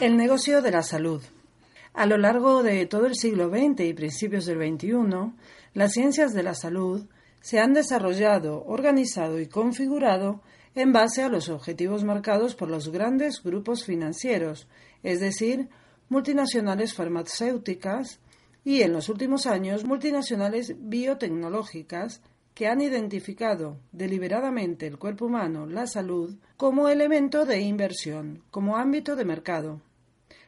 El negocio de la salud. A lo largo de todo el siglo XX y principios del XXI, las ciencias de la salud se han desarrollado, organizado y configurado en base a los objetivos marcados por los grandes grupos financieros, es decir, multinacionales farmacéuticas y, en los últimos años, multinacionales biotecnológicas que han identificado deliberadamente el cuerpo humano, la salud, como elemento de inversión, como ámbito de mercado.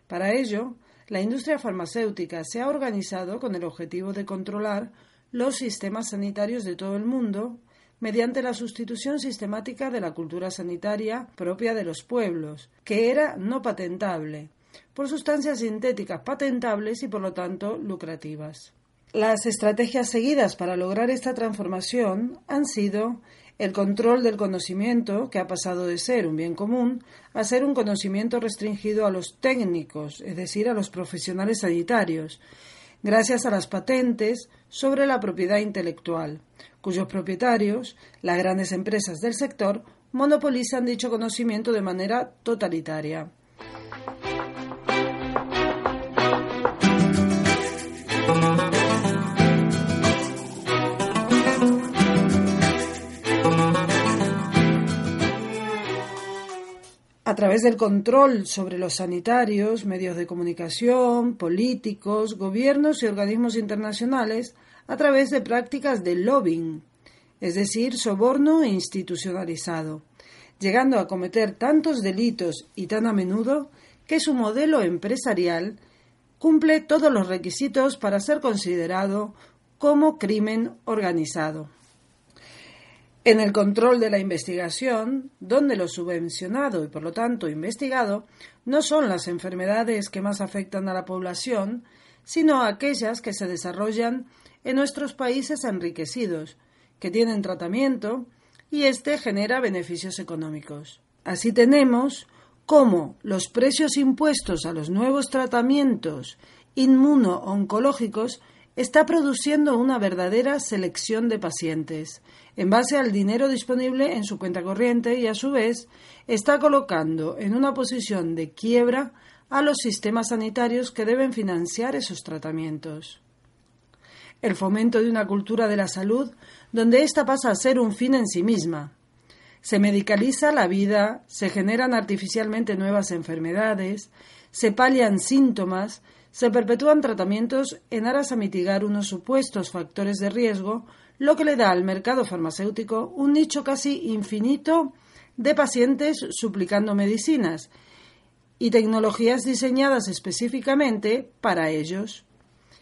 Para ello, la industria farmacéutica se ha organizado con el objetivo de controlar los sistemas sanitarios de todo el mundo mediante la sustitución sistemática de la cultura sanitaria propia de los pueblos, que era no patentable, por sustancias sintéticas patentables y por lo tanto lucrativas. Las estrategias seguidas para lograr esta transformación han sido el control del conocimiento, que ha pasado de ser un bien común a ser un conocimiento restringido a los técnicos, es decir, a los profesionales sanitarios, gracias a las patentes sobre la propiedad intelectual, cuyos propietarios, las grandes empresas del sector, monopolizan dicho conocimiento de manera totalitaria. A través del control sobre los sanitarios, medios de comunicación, políticos, gobiernos y organismos internacionales, a través de prácticas de lobbying, es decir, soborno institucionalizado, llegando a cometer tantos delitos y tan a menudo que su modelo empresarial cumple todos los requisitos para ser considerado como crimen organizado. En el control de la investigación, donde lo subvencionado y por lo tanto investigado no son las enfermedades que más afectan a la población, sino aquellas que se desarrollan en nuestros países enriquecidos, que tienen tratamiento y éste genera beneficios económicos. Así tenemos cómo los precios impuestos a los nuevos tratamientos inmuno-oncológicos está produciendo una verdadera selección de pacientes en base al dinero disponible en su cuenta corriente y a su vez está colocando en una posición de quiebra a los sistemas sanitarios que deben financiar esos tratamientos. El fomento de una cultura de la salud donde ésta pasa a ser un fin en sí misma. Se medicaliza la vida, se generan artificialmente nuevas enfermedades, se palian síntomas se perpetúan tratamientos en aras a mitigar unos supuestos factores de riesgo, lo que le da al mercado farmacéutico un nicho casi infinito de pacientes suplicando medicinas y tecnologías diseñadas específicamente para ellos,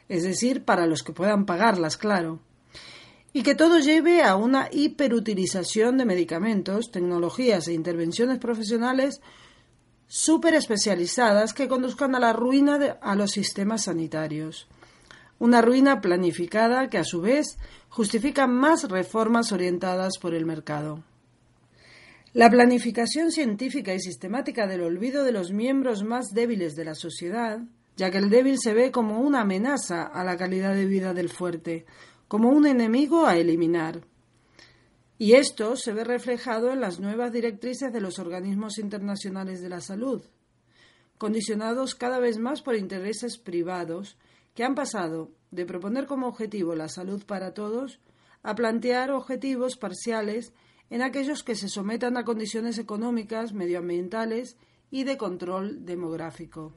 es decir, para los que puedan pagarlas, claro. Y que todo lleve a una hiperutilización de medicamentos, tecnologías e intervenciones profesionales súper especializadas que conduzcan a la ruina de, a los sistemas sanitarios. Una ruina planificada que a su vez justifica más reformas orientadas por el mercado. La planificación científica y sistemática del olvido de los miembros más débiles de la sociedad, ya que el débil se ve como una amenaza a la calidad de vida del fuerte, como un enemigo a eliminar. Y esto se ve reflejado en las nuevas directrices de los organismos internacionales de la salud, condicionados cada vez más por intereses privados que han pasado de proponer como objetivo la salud para todos a plantear objetivos parciales en aquellos que se sometan a condiciones económicas, medioambientales y de control demográfico.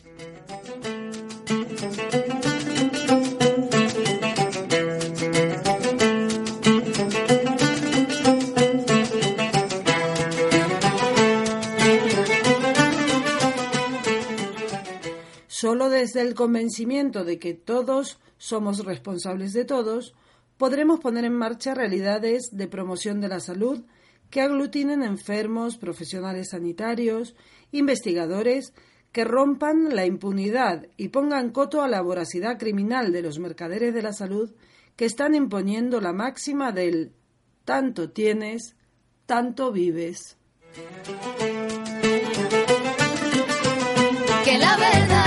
Solo desde el convencimiento de que todos somos responsables de todos, podremos poner en marcha realidades de promoción de la salud que aglutinen enfermos, profesionales sanitarios, investigadores, que rompan la impunidad y pongan coto a la voracidad criminal de los mercaderes de la salud que están imponiendo la máxima del tanto tienes, tanto vives. Que la verdad